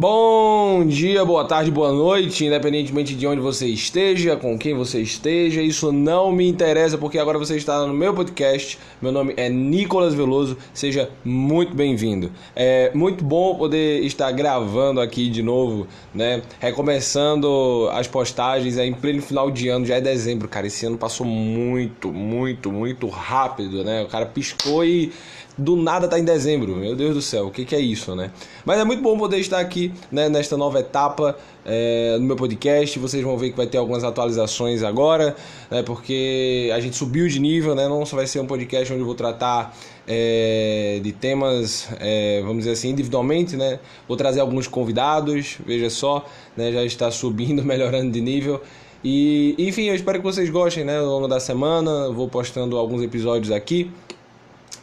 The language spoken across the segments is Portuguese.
Bom dia, boa tarde, boa noite, independentemente de onde você esteja, com quem você esteja, isso não me interessa porque agora você está no meu podcast. Meu nome é Nicolas Veloso, seja muito bem-vindo. É muito bom poder estar gravando aqui de novo, né? Recomeçando as postagens aí em pleno final de ano, já é dezembro, cara. Esse ano passou muito, muito, muito rápido, né? O cara piscou e do nada tá em dezembro. Meu Deus do céu, o que, que é isso, né? Mas é muito bom poder estar aqui né, nesta nova etapa é, no meu podcast. Vocês vão ver que vai ter algumas atualizações agora, né, porque a gente subiu de nível, né? Não só vai ser um podcast onde eu vou tratar é, de temas, é, vamos dizer assim, individualmente, né? Vou trazer alguns convidados, veja só, né? Já está subindo, melhorando de nível. E, enfim, eu espero que vocês gostem, né? Ao longo da semana, vou postando alguns episódios aqui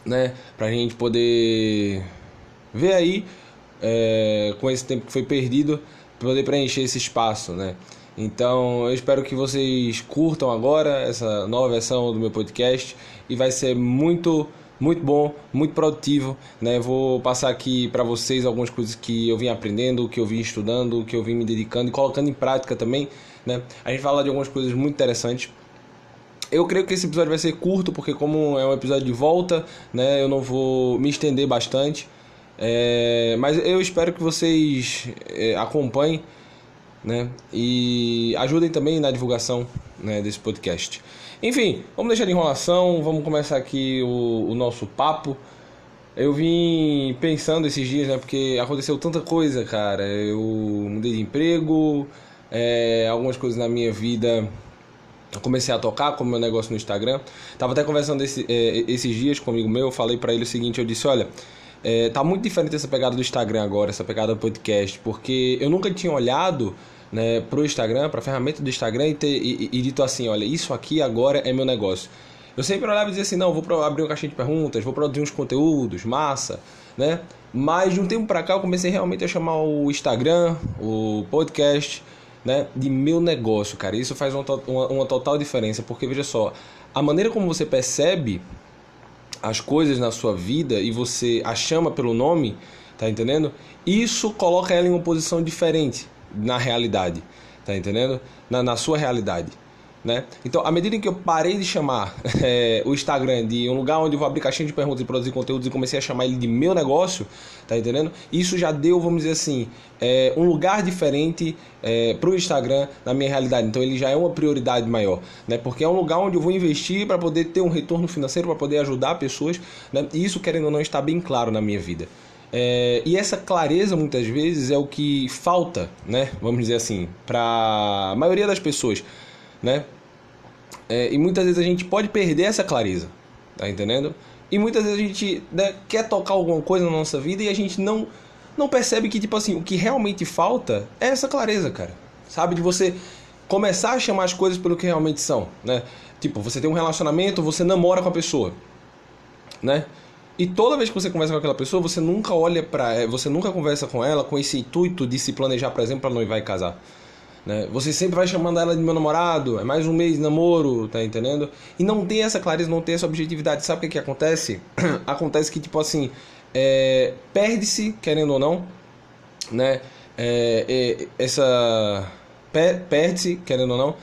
né? Pra gente poder ver aí, é, com esse tempo que foi perdido, poder preencher esse espaço, né? Então eu espero que vocês curtam agora essa nova versão do meu podcast e vai ser muito muito bom, muito produtivo, né? Vou passar aqui para vocês algumas coisas que eu vim aprendendo, que eu vim estudando, que eu vim me dedicando e colocando em prática também, né? A gente fala de algumas coisas muito interessantes eu creio que esse episódio vai ser curto, porque como é um episódio de volta, né, eu não vou me estender bastante. É, mas eu espero que vocês é, acompanhem né, e ajudem também na divulgação né, desse podcast. Enfim, vamos deixar de enrolação, vamos começar aqui o, o nosso papo. Eu vim pensando esses dias, né, porque aconteceu tanta coisa, cara. Eu mudei de emprego, é, algumas coisas na minha vida comecei a tocar com meu negócio no Instagram. Tava até conversando esse, é, esses dias comigo meu, eu falei para ele o seguinte, eu disse, olha, é, tá muito diferente essa pegada do Instagram agora, essa pegada do podcast, porque eu nunca tinha olhado né, pro Instagram, pra ferramenta do Instagram e, ter, e, e, dito assim, olha, isso aqui agora é meu negócio. Eu sempre olhava e dizia assim, não, vou abrir uma caixinha de perguntas, vou produzir uns conteúdos, massa, né? Mas de um tempo pra cá eu comecei realmente a chamar o Instagram, o podcast, né, de meu negócio, cara. Isso faz uma, uma, uma total diferença, porque veja só, a maneira como você percebe as coisas na sua vida e você a chama pelo nome, tá entendendo? Isso coloca ela em uma posição diferente na realidade, tá entendendo? Na, na sua realidade. Né? Então, à medida em que eu parei de chamar é, o Instagram de um lugar onde eu vou abrir caixinha de perguntas e produzir conteúdos e comecei a chamar ele de meu negócio, tá entendendo? Isso já deu, vamos dizer assim, é, um lugar diferente é, para o Instagram na minha realidade. Então, ele já é uma prioridade maior, né? Porque é um lugar onde eu vou investir para poder ter um retorno financeiro, para poder ajudar pessoas, né? E isso, querendo ou não, está bem claro na minha vida. É, e essa clareza muitas vezes é o que falta, né? Vamos dizer assim, para a maioria das pessoas, né? É, e muitas vezes a gente pode perder essa clareza, tá entendendo? E muitas vezes a gente né, quer tocar alguma coisa na nossa vida e a gente não, não percebe que, tipo assim, o que realmente falta é essa clareza, cara. Sabe? De você começar a chamar as coisas pelo que realmente são, né? Tipo, você tem um relacionamento, você namora com a pessoa, né? E toda vez que você conversa com aquela pessoa, você nunca olha para, você nunca conversa com ela com esse intuito de se planejar, por exemplo, para noivar e casar. Né? Você sempre vai chamando ela de meu namorado, é mais um mês de namoro, tá entendendo? E não tem essa clareza, não tem essa objetividade. Sabe o que, que acontece? acontece que, tipo assim, é, perde-se, querendo ou não, né? É, é, essa. Perde-se, querendo ou não,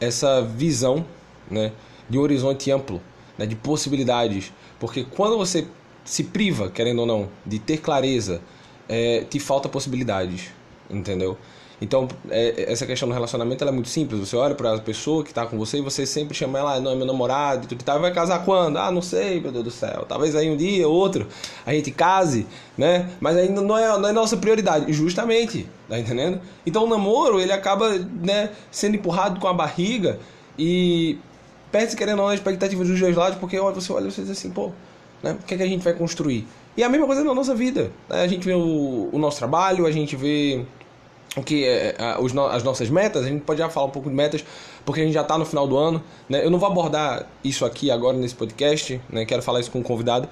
essa visão né? de um horizonte amplo, né? de possibilidades. Porque quando você se priva, querendo ou não, de ter clareza, é, te falta possibilidades, entendeu? Então, é, essa questão do relacionamento é muito simples. Você olha para a pessoa que está com você e você sempre chama ela, ah, não, é meu namorado, e tudo e tal. Vai casar quando? Ah, não sei, meu Deus do céu. Talvez aí um dia, outro, a gente case, né? Mas ainda não é, não é nossa prioridade, justamente, tá entendendo? Então, o namoro, ele acaba, né, sendo empurrado com a barriga e perde querendo ou não a expectativa dos dois lados, porque você olha e você diz assim, pô, né, o que, é que a gente vai construir? E a mesma coisa na nossa vida. Né? A gente vê o, o nosso trabalho, a gente vê o que é, é os, as nossas metas, a gente pode já falar um pouco de metas, porque a gente já está no final do ano. Né? Eu não vou abordar isso aqui agora nesse podcast, né? quero falar isso com o um convidado.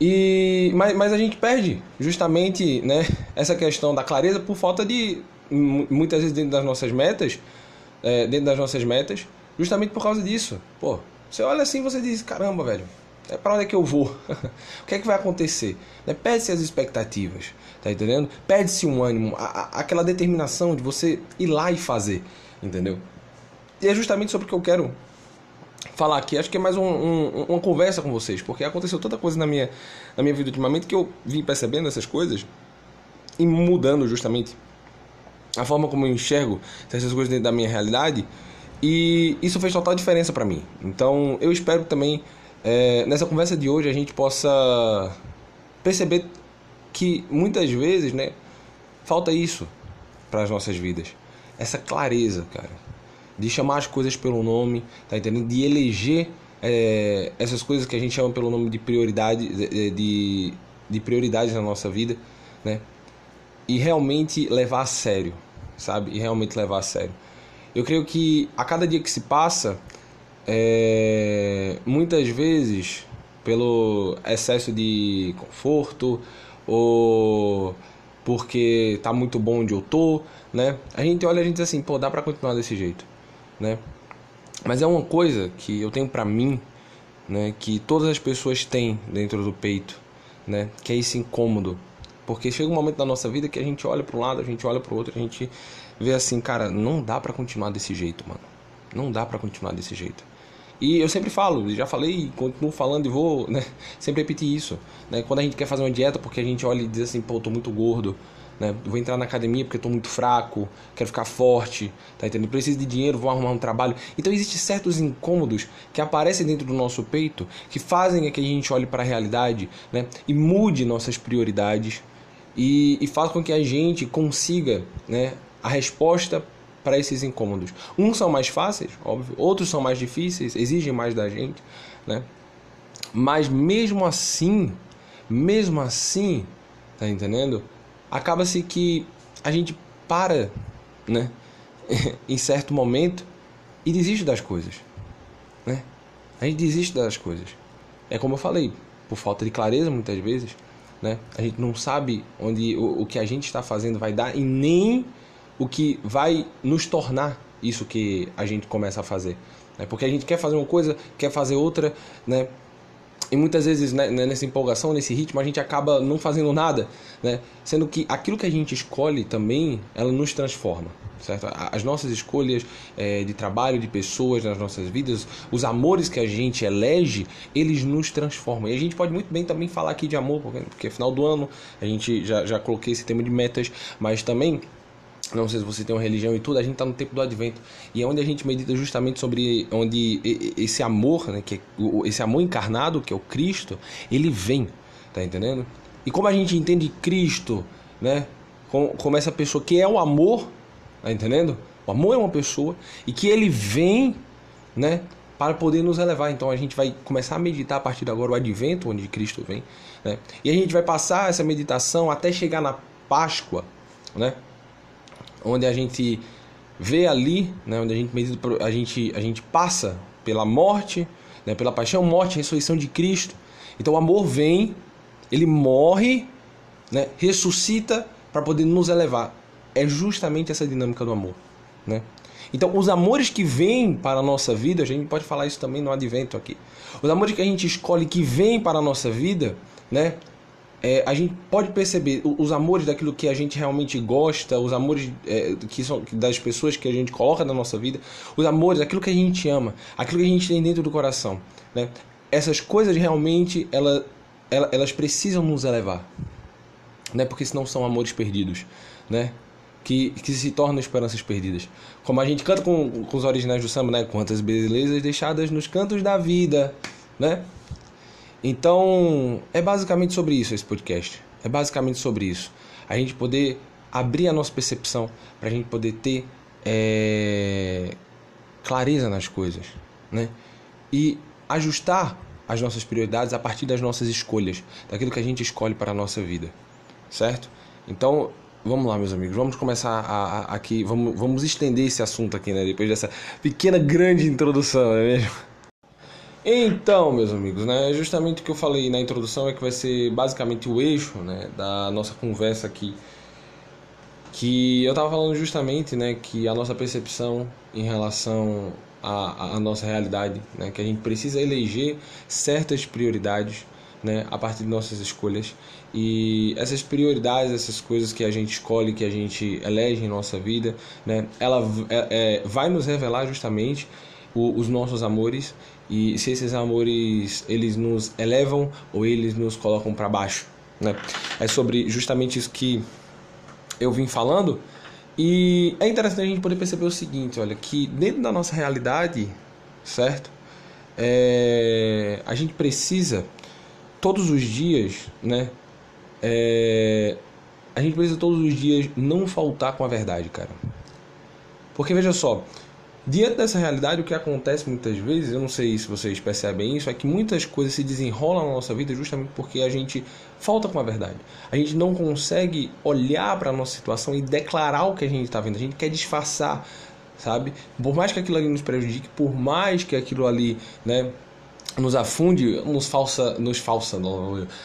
E, mas, mas a gente perde justamente né, essa questão da clareza por falta de, muitas vezes dentro das nossas metas, é, dentro das nossas metas, justamente por causa disso. Pô, você olha assim você diz, caramba, velho, é para onde é que eu vou? o que é que vai acontecer? Né? Perde-se as expectativas. Tá entendendo? Perde-se um ânimo, a, a, aquela determinação de você ir lá e fazer, entendeu? E é justamente sobre o que eu quero falar aqui. Acho que é mais um, um, uma conversa com vocês, porque aconteceu tanta coisa na minha, na minha vida ultimamente que eu vim percebendo essas coisas e mudando justamente a forma como eu enxergo essas coisas dentro da minha realidade. E isso fez total diferença para mim. Então eu espero também é, nessa conversa de hoje a gente possa perceber que muitas vezes, né, falta isso para as nossas vidas. Essa clareza, cara, de chamar as coisas pelo nome, tá entendendo? De eleger é, essas coisas que a gente chama pelo nome de prioridade, de, de, de prioridades na nossa vida, né? E realmente levar a sério, sabe? E realmente levar a sério. Eu creio que a cada dia que se passa, é, muitas vezes, pelo excesso de conforto ou porque tá muito bom onde eu tô, né? A gente olha e a gente diz assim, pô, dá para continuar desse jeito, né? Mas é uma coisa que eu tenho para mim, né, que todas as pessoas têm dentro do peito, né, que é esse incômodo. Porque chega um momento da nossa vida que a gente olha para um lado, a gente olha para o outro, a gente vê assim, cara, não dá para continuar desse jeito, mano. Não dá para continuar desse jeito. E eu sempre falo, já falei, continuo falando e vou né, sempre repetir isso. Né? Quando a gente quer fazer uma dieta porque a gente olha e diz assim, pô, eu tô muito gordo, né? Vou entrar na academia porque estou muito fraco, quero ficar forte, tá entendendo? Preciso de dinheiro, vou arrumar um trabalho. Então existem certos incômodos que aparecem dentro do nosso peito que fazem que a gente olhe para a realidade, né? E mude nossas prioridades e, e faz com que a gente consiga, né? A resposta para esses incômodos. Uns são mais fáceis, óbvio, outros são mais difíceis, exigem mais da gente, né? Mas mesmo assim, mesmo assim, tá entendendo? Acaba-se que a gente para, né? em certo momento e desiste das coisas, né? A gente desiste das coisas. É como eu falei, por falta de clareza muitas vezes, né? A gente não sabe onde o, o que a gente está fazendo vai dar e nem o que vai nos tornar isso que a gente começa a fazer. Né? Porque a gente quer fazer uma coisa, quer fazer outra, né? E muitas vezes né, né, nessa empolgação, nesse ritmo, a gente acaba não fazendo nada, né? Sendo que aquilo que a gente escolhe também, ela nos transforma, certo? As nossas escolhas é, de trabalho, de pessoas nas nossas vidas, os amores que a gente elege, eles nos transformam. E a gente pode muito bem também falar aqui de amor, porque, porque final do ano a gente já, já coloquei esse tema de metas, mas também não sei se você tem uma religião e tudo, a gente está no tempo do advento. E é onde a gente medita justamente sobre onde esse amor, né, que é esse amor encarnado, que é o Cristo, ele vem, tá entendendo? E como a gente entende Cristo, né, como, como essa pessoa que é o amor, tá entendendo? O amor é uma pessoa e que ele vem, né, para poder nos elevar. Então a gente vai começar a meditar a partir de agora o advento, onde Cristo vem, né? E a gente vai passar essa meditação até chegar na Páscoa, né? Onde a gente vê ali, né, onde a gente, a gente, a gente passa pela morte, né, pela paixão, morte ressurreição de Cristo. Então o amor vem, ele morre, né, ressuscita para poder nos elevar. É justamente essa dinâmica do amor. Né? Então, os amores que vêm para a nossa vida, a gente pode falar isso também no advento aqui. Os amores que a gente escolhe que vêm para a nossa vida, né? É, a gente pode perceber os amores daquilo que a gente realmente gosta, os amores é, que são das pessoas que a gente coloca na nossa vida, os amores, daquilo que a gente ama, aquilo que a gente tem dentro do coração. Né? Essas coisas realmente ela, ela, elas precisam nos elevar, né? porque senão são amores perdidos, né? que, que se tornam esperanças perdidas. Como a gente canta com, com os originais do samba, né? quantas belezas deixadas nos cantos da vida. Né? Então, é basicamente sobre isso esse podcast. É basicamente sobre isso. A gente poder abrir a nossa percepção, para a gente poder ter é, clareza nas coisas, né? E ajustar as nossas prioridades a partir das nossas escolhas, daquilo que a gente escolhe para a nossa vida, certo? Então, vamos lá, meus amigos, vamos começar a, a, aqui, vamos, vamos estender esse assunto aqui, né? Depois dessa pequena, grande introdução, não é mesmo? Então, meus amigos, né, justamente o que eu falei na introdução é que vai ser basicamente o eixo, né, da nossa conversa aqui. Que eu estava falando justamente, né, que a nossa percepção em relação à, à nossa realidade, né, que a gente precisa eleger certas prioridades, né, a partir de nossas escolhas. E essas prioridades, essas coisas que a gente escolhe, que a gente elege em nossa vida, né, ela é, é, vai nos revelar justamente o, os nossos amores e se esses amores eles nos elevam ou eles nos colocam para baixo. Né? É sobre justamente isso que eu vim falando. E é interessante a gente poder perceber o seguinte, olha, que dentro da nossa realidade, certo? É, a gente precisa todos os dias, né? É, a gente precisa todos os dias não faltar com a verdade, cara. Porque veja só, diante dessa realidade, o que acontece muitas vezes, eu não sei se vocês percebem isso, é que muitas coisas se desenrolam na nossa vida justamente porque a gente falta com a verdade. A gente não consegue olhar para a nossa situação e declarar o que a gente está vendo. A gente quer disfarçar, sabe? Por mais que aquilo ali nos prejudique, por mais que aquilo ali, né? nos afunde, nos falsa, nos falsa,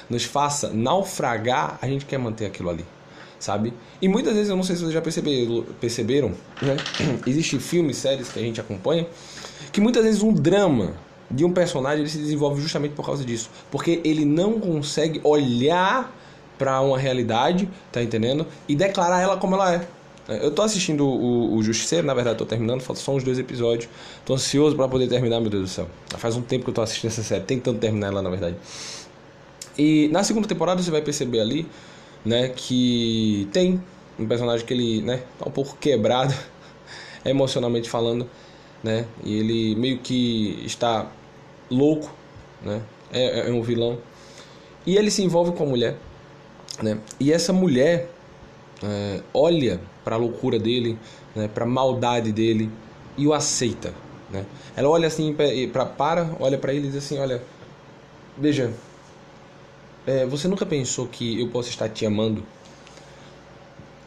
nos faça naufragar, a gente quer manter aquilo ali, sabe? E muitas vezes, eu não sei se vocês já perceberam, né? Existem filmes, séries que a gente acompanha, que muitas vezes um drama de um personagem ele se desenvolve justamente por causa disso, porque ele não consegue olhar para uma realidade, tá entendendo? E declarar ela como ela é. É, eu tô assistindo o, o Justiceiro, na verdade tô terminando, faltam só uns dois episódios. Tô ansioso para poder terminar, meu Deus do céu. Faz um tempo que eu tô assistindo essa série, tentando terminar ela, na verdade. E na segunda temporada você vai perceber ali, né, que tem um personagem que ele, né, tá um pouco quebrado, emocionalmente falando, né, e ele meio que está louco, né, é, é um vilão. E ele se envolve com a mulher, né, e essa mulher é, olha para a loucura dele, né, para a maldade dele e o aceita. Né? Ela olha assim, pra, para, olha para ele e diz assim: Olha, veja, é, você nunca pensou que eu posso estar te amando?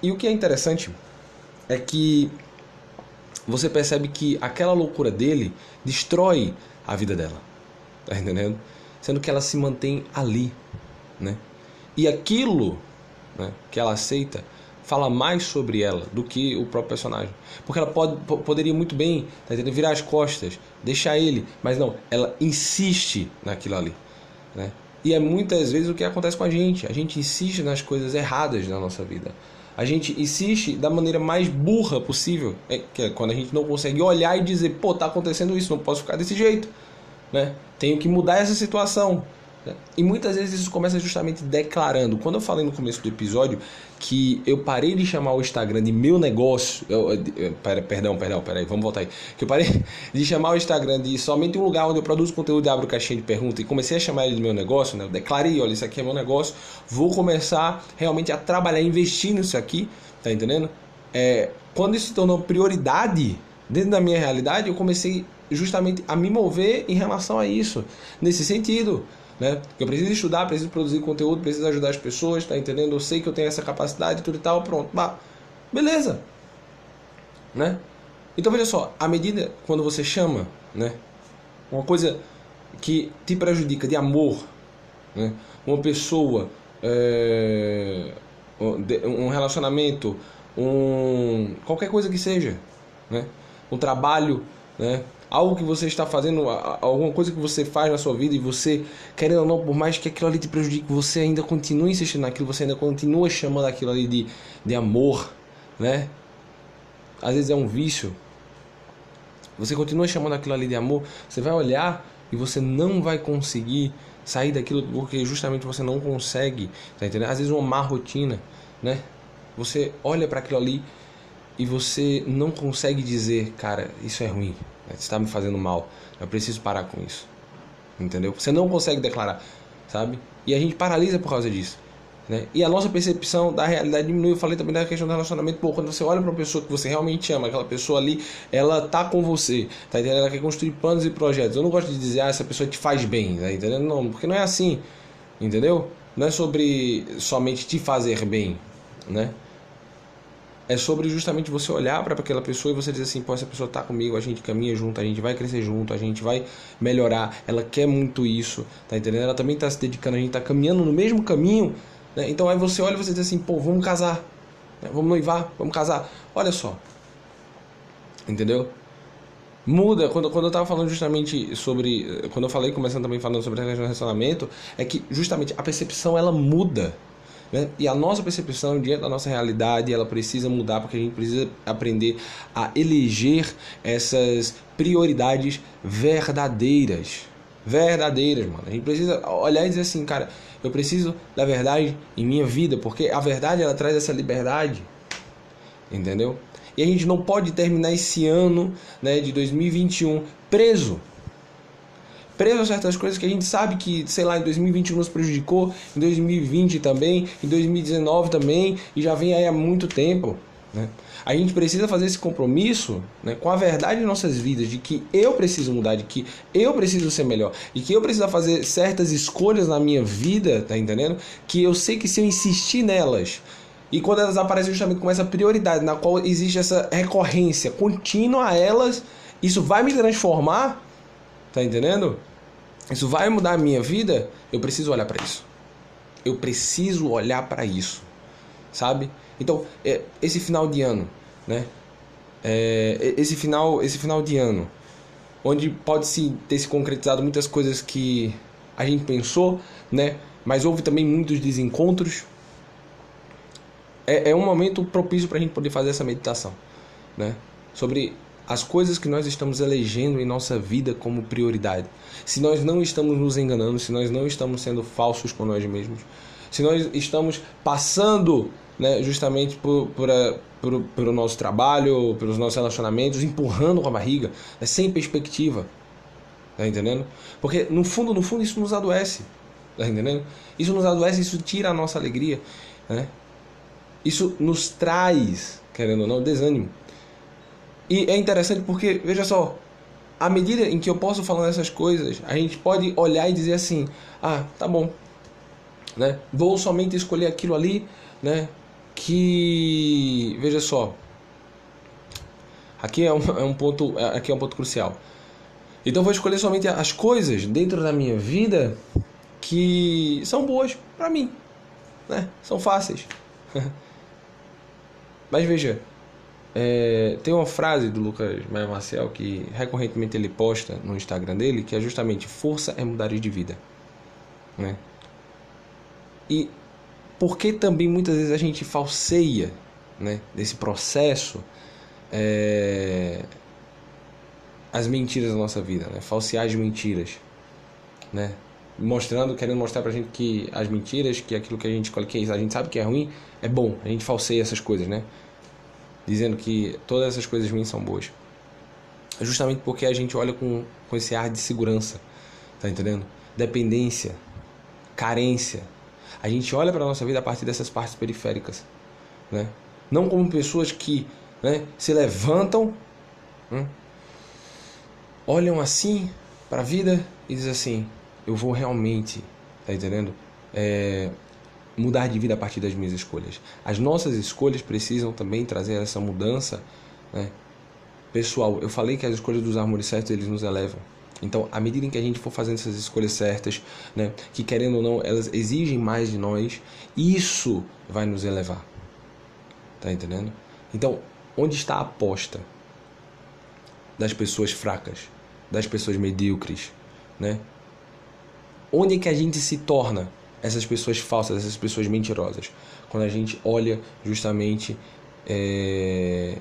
E o que é interessante é que você percebe que aquela loucura dele destrói a vida dela. Tá entendendo? Sendo que ela se mantém ali, né? E aquilo né, que ela aceita fala mais sobre ela do que o próprio personagem. Porque ela pode, poderia muito bem tá entendendo? virar as costas, deixar ele, mas não, ela insiste naquilo ali. Né? E é muitas vezes o que acontece com a gente. A gente insiste nas coisas erradas na nossa vida. A gente insiste da maneira mais burra possível, é, que é quando a gente não consegue olhar e dizer, pô, tá acontecendo isso, não posso ficar desse jeito, né? Tenho que mudar essa situação. E muitas vezes isso começa justamente declarando. Quando eu falei no começo do episódio que eu parei de chamar o Instagram de meu negócio. Eu, eu, pera, perdão, perdão, peraí, vamos voltar aí. Que eu parei de chamar o Instagram de somente um lugar onde eu produzo conteúdo e abro caixinha de perguntas e comecei a chamar ele de meu negócio, né? Eu declarei, olha, isso aqui é meu negócio, vou começar realmente a trabalhar, investir nisso aqui, tá entendendo? É, quando isso se tornou prioridade dentro da minha realidade, eu comecei justamente a me mover em relação a isso, nesse sentido né? Eu preciso estudar, preciso produzir conteúdo, preciso ajudar as pessoas, tá entendendo? Eu sei que eu tenho essa capacidade, tudo e tal, pronto, bah, beleza, né? Então veja só, à medida quando você chama, né, uma coisa que te prejudica de amor, né, uma pessoa, é, um relacionamento, um qualquer coisa que seja, né, um trabalho, né, algo que você está fazendo, alguma coisa que você faz na sua vida e você, querendo ou não, por mais que aquilo ali te prejudique, você ainda continua insistindo naquilo, você ainda continua chamando aquilo ali de, de amor, né? Às vezes é um vício. Você continua chamando aquilo ali de amor, você vai olhar e você não vai conseguir sair daquilo porque justamente você não consegue, tá entendendo? Às vezes uma má rotina, né? Você olha para aquilo ali e você não consegue dizer, cara, isso é ruim, está me fazendo mal, eu preciso parar com isso. Entendeu? Você não consegue declarar, sabe? E a gente paralisa por causa disso. Né? E a nossa percepção da realidade diminui. Eu falei também da questão do relacionamento. Pô, quando você olha para uma pessoa que você realmente ama, aquela pessoa ali, ela tá com você, tá entendendo? Ela quer construir planos e projetos. Eu não gosto de dizer, ah, essa pessoa te faz bem, tá entendendo? Não, porque não é assim, entendeu? Não é sobre somente te fazer bem, né? É sobre justamente você olhar para aquela pessoa e você dizer assim, pô, essa pessoa está comigo, a gente caminha junto, a gente vai crescer junto, a gente vai melhorar, ela quer muito isso, tá entendendo? Ela também está se dedicando, a gente está caminhando no mesmo caminho, né? Então aí você olha e você diz assim, pô, vamos casar, né? vamos noivar, vamos casar. Olha só, entendeu? muda quando, quando eu estava falando justamente sobre quando eu falei começando também falando sobre relacionamento é que justamente a percepção ela muda né? e a nossa percepção diante da nossa realidade ela precisa mudar porque a gente precisa aprender a eleger essas prioridades verdadeiras verdadeiras mano a gente precisa olhar e dizer assim cara eu preciso da verdade em minha vida porque a verdade ela traz essa liberdade entendeu e a gente não pode terminar esse ano né, de 2021 preso. Preso a certas coisas que a gente sabe que, sei lá, em 2021 nos prejudicou, em 2020 também, em 2019 também, e já vem aí há muito tempo. Né? A gente precisa fazer esse compromisso né, com a verdade em nossas vidas, de que eu preciso mudar, de que eu preciso ser melhor, e que eu preciso fazer certas escolhas na minha vida, tá entendendo? Que eu sei que se eu insistir nelas, e quando elas aparecem justamente com essa prioridade, na qual existe essa recorrência contínua a elas, isso vai me transformar, tá entendendo? Isso vai mudar a minha vida, eu preciso olhar para isso. Eu preciso olhar para isso, sabe? Então, é, esse final de ano, né? É, esse final, esse final de ano, onde pode se ter se concretizado muitas coisas que a gente pensou, né? Mas houve também muitos desencontros, é, é um momento propício para a gente poder fazer essa meditação, né? Sobre as coisas que nós estamos elegendo em nossa vida como prioridade. Se nós não estamos nos enganando, se nós não estamos sendo falsos com nós mesmos, se nós estamos passando né, justamente por, por, por, pelo nosso trabalho, pelos nossos relacionamentos, empurrando com a barriga, né, sem perspectiva. Tá entendendo? Porque no fundo, no fundo, isso nos adoece. Tá entendendo? Isso nos adoece, isso tira a nossa alegria. Né? Isso nos traz, querendo ou não, desânimo. E é interessante porque, veja só, à medida em que eu posso falar essas coisas, a gente pode olhar e dizer assim: ah, tá bom, né? Vou somente escolher aquilo ali, né? Que, veja só, aqui é um, é um ponto, aqui é um ponto crucial. Então vou escolher somente as coisas dentro da minha vida que são boas para mim, né? São fáceis. Mas veja, é, tem uma frase do Lucas Maia Marcel que recorrentemente ele posta no Instagram dele, que é justamente força é mudar de vida. Né? E porque também muitas vezes a gente falseia né, desse processo é, as mentiras da nossa vida, né? falsear as mentiras. Né? mostrando, querendo mostrar pra gente que as mentiras, que aquilo que a gente que a gente sabe que é ruim, é bom. A gente falseia essas coisas, né? Dizendo que todas essas coisas ruins são boas. Justamente porque a gente olha com, com esse ar de segurança, tá entendendo? Dependência, carência. A gente olha para nossa vida a partir dessas partes periféricas, né? Não como pessoas que né, se levantam, né? olham assim para a vida e dizem assim: eu vou realmente, tá entendendo? É, mudar de vida a partir das minhas escolhas. As nossas escolhas precisam também trazer essa mudança, né? Pessoal, eu falei que as escolhas dos árvores certos eles nos elevam. Então, à medida em que a gente for fazendo essas escolhas certas, né, que querendo ou não, elas exigem mais de nós, isso vai nos elevar. Tá entendendo? Então, onde está a aposta das pessoas fracas, das pessoas medíocres, né? Onde é que a gente se torna essas pessoas falsas, essas pessoas mentirosas? Quando a gente olha justamente é,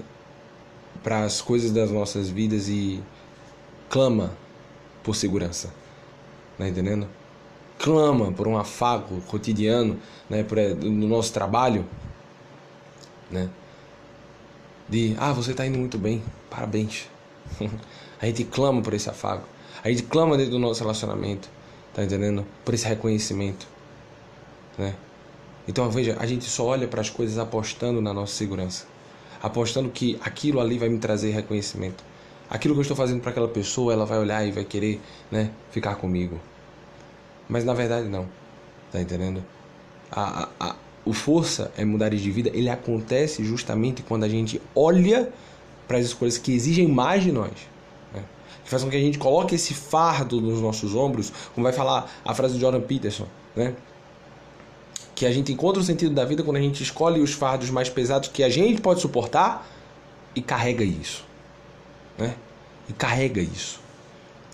para as coisas das nossas vidas e clama por segurança. Tá entendendo? Clama por um afago cotidiano, né, por, no nosso trabalho, né? De, ah, você está indo muito bem, parabéns. a gente clama por esse afago. A gente clama dentro do nosso relacionamento. Tá entendendo? Por esse reconhecimento, né? Então veja, a gente só olha para as coisas apostando na nossa segurança, apostando que aquilo ali vai me trazer reconhecimento. Aquilo que eu estou fazendo para aquela pessoa, ela vai olhar e vai querer, né, ficar comigo. Mas na verdade não. Tá entendendo? A, a, a, o força é mudar de vida, ele acontece justamente quando a gente olha para as escolhas que exigem mais de nós que faz com que a gente coloque esse fardo nos nossos ombros, como vai falar a frase de Jordan Peterson, né? Que a gente encontra o sentido da vida quando a gente escolhe os fardos mais pesados que a gente pode suportar e carrega isso, né? e carrega isso.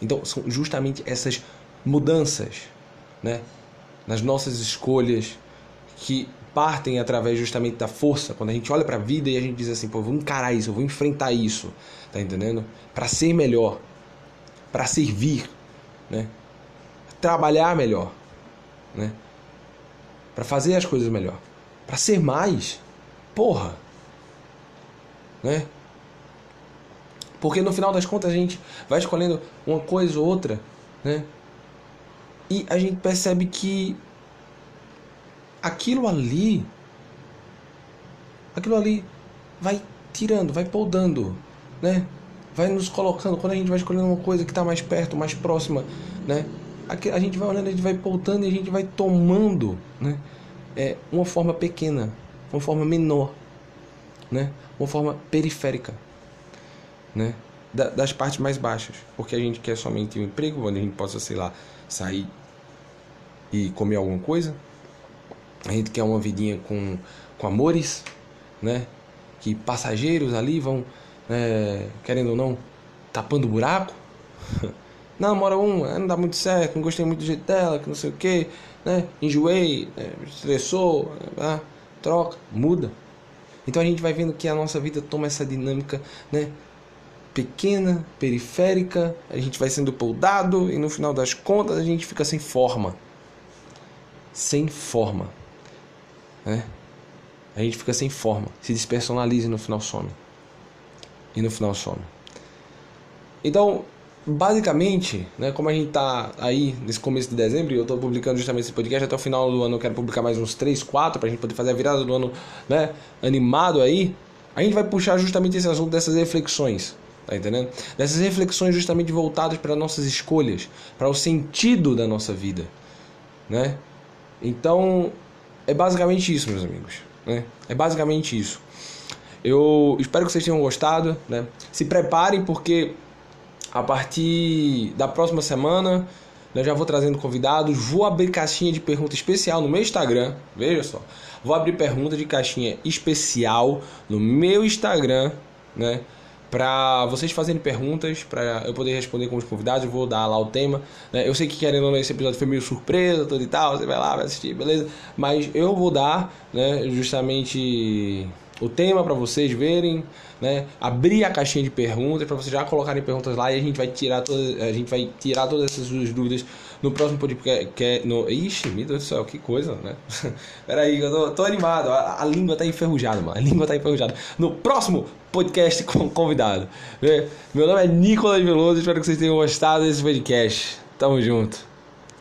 Então, são justamente essas mudanças, né, nas nossas escolhas que partem através justamente da força. Quando a gente olha para a vida e a gente diz assim, pô, eu vou encarar isso, eu vou enfrentar isso, tá entendendo? Para ser melhor, para servir, né? Trabalhar melhor, né? Para fazer as coisas melhor, para ser mais. Porra. Né? Porque no final das contas a gente vai escolhendo uma coisa ou outra, né? E a gente percebe que aquilo ali aquilo ali vai tirando, vai podando, né? Vai nos colocando, quando a gente vai escolhendo uma coisa que está mais perto, mais próxima, né? A gente vai olhando, a gente vai podando e a gente vai tomando, né? É, uma forma pequena, uma forma menor, né? Uma forma periférica, né? Da, das partes mais baixas, porque a gente quer somente um emprego onde a gente possa, sei lá, sair e comer alguma coisa. A gente quer uma vidinha com, com amores, né? Que passageiros ali vão, é, querendo ou não, tapando buraco. Não, mora um, não dá muito certo, não gostei muito do jeito dela, que não sei o que, né? Enjoei, né? estressou, né? troca, muda. Então a gente vai vendo que a nossa vida toma essa dinâmica, né? Pequena, periférica, a gente vai sendo poldado e no final das contas a gente fica sem forma. Sem forma. Né? A gente fica sem forma, se despersonaliza e no final some. E no final some. Então, basicamente, né, como a gente tá aí nesse começo de dezembro, e eu tô publicando justamente esse podcast até o final do ano, eu quero publicar mais uns 3, 4 pra gente poder fazer a virada do ano, né, animado aí. A gente vai puxar justamente esse assunto dessas reflexões, tá entendendo? Dessas reflexões justamente voltadas para nossas escolhas, para o sentido da nossa vida, né? Então, é basicamente isso, meus amigos, né? É basicamente isso. Eu espero que vocês tenham gostado, né? Se preparem porque a partir da próxima semana, eu já vou trazendo convidados. Vou abrir caixinha de pergunta especial no meu Instagram. Veja só. Vou abrir pergunta de caixinha especial no meu Instagram, né? Para vocês fazerem perguntas, para eu poder responder com os convidados. Vou dar lá o tema. Né? Eu sei que querendo ou não, esse episódio foi meio surpresa, tudo e tal. Você vai lá, vai assistir, beleza? Mas eu vou dar, né? Justamente o tema para vocês verem, né? Abrir a caixinha de perguntas para vocês já colocarem perguntas lá e a gente vai tirar todas, a gente vai tirar todas essas dúvidas no próximo podcast. Que é no... Ixi, meu Deus do céu, que coisa, né? Pera aí, eu tô, tô animado. A, a, língua tá enferrujada, mano. A língua tá enferrujada. No próximo podcast com convidado. Meu nome é Nicolas Veloso, espero que vocês tenham gostado desse podcast. Tamo junto.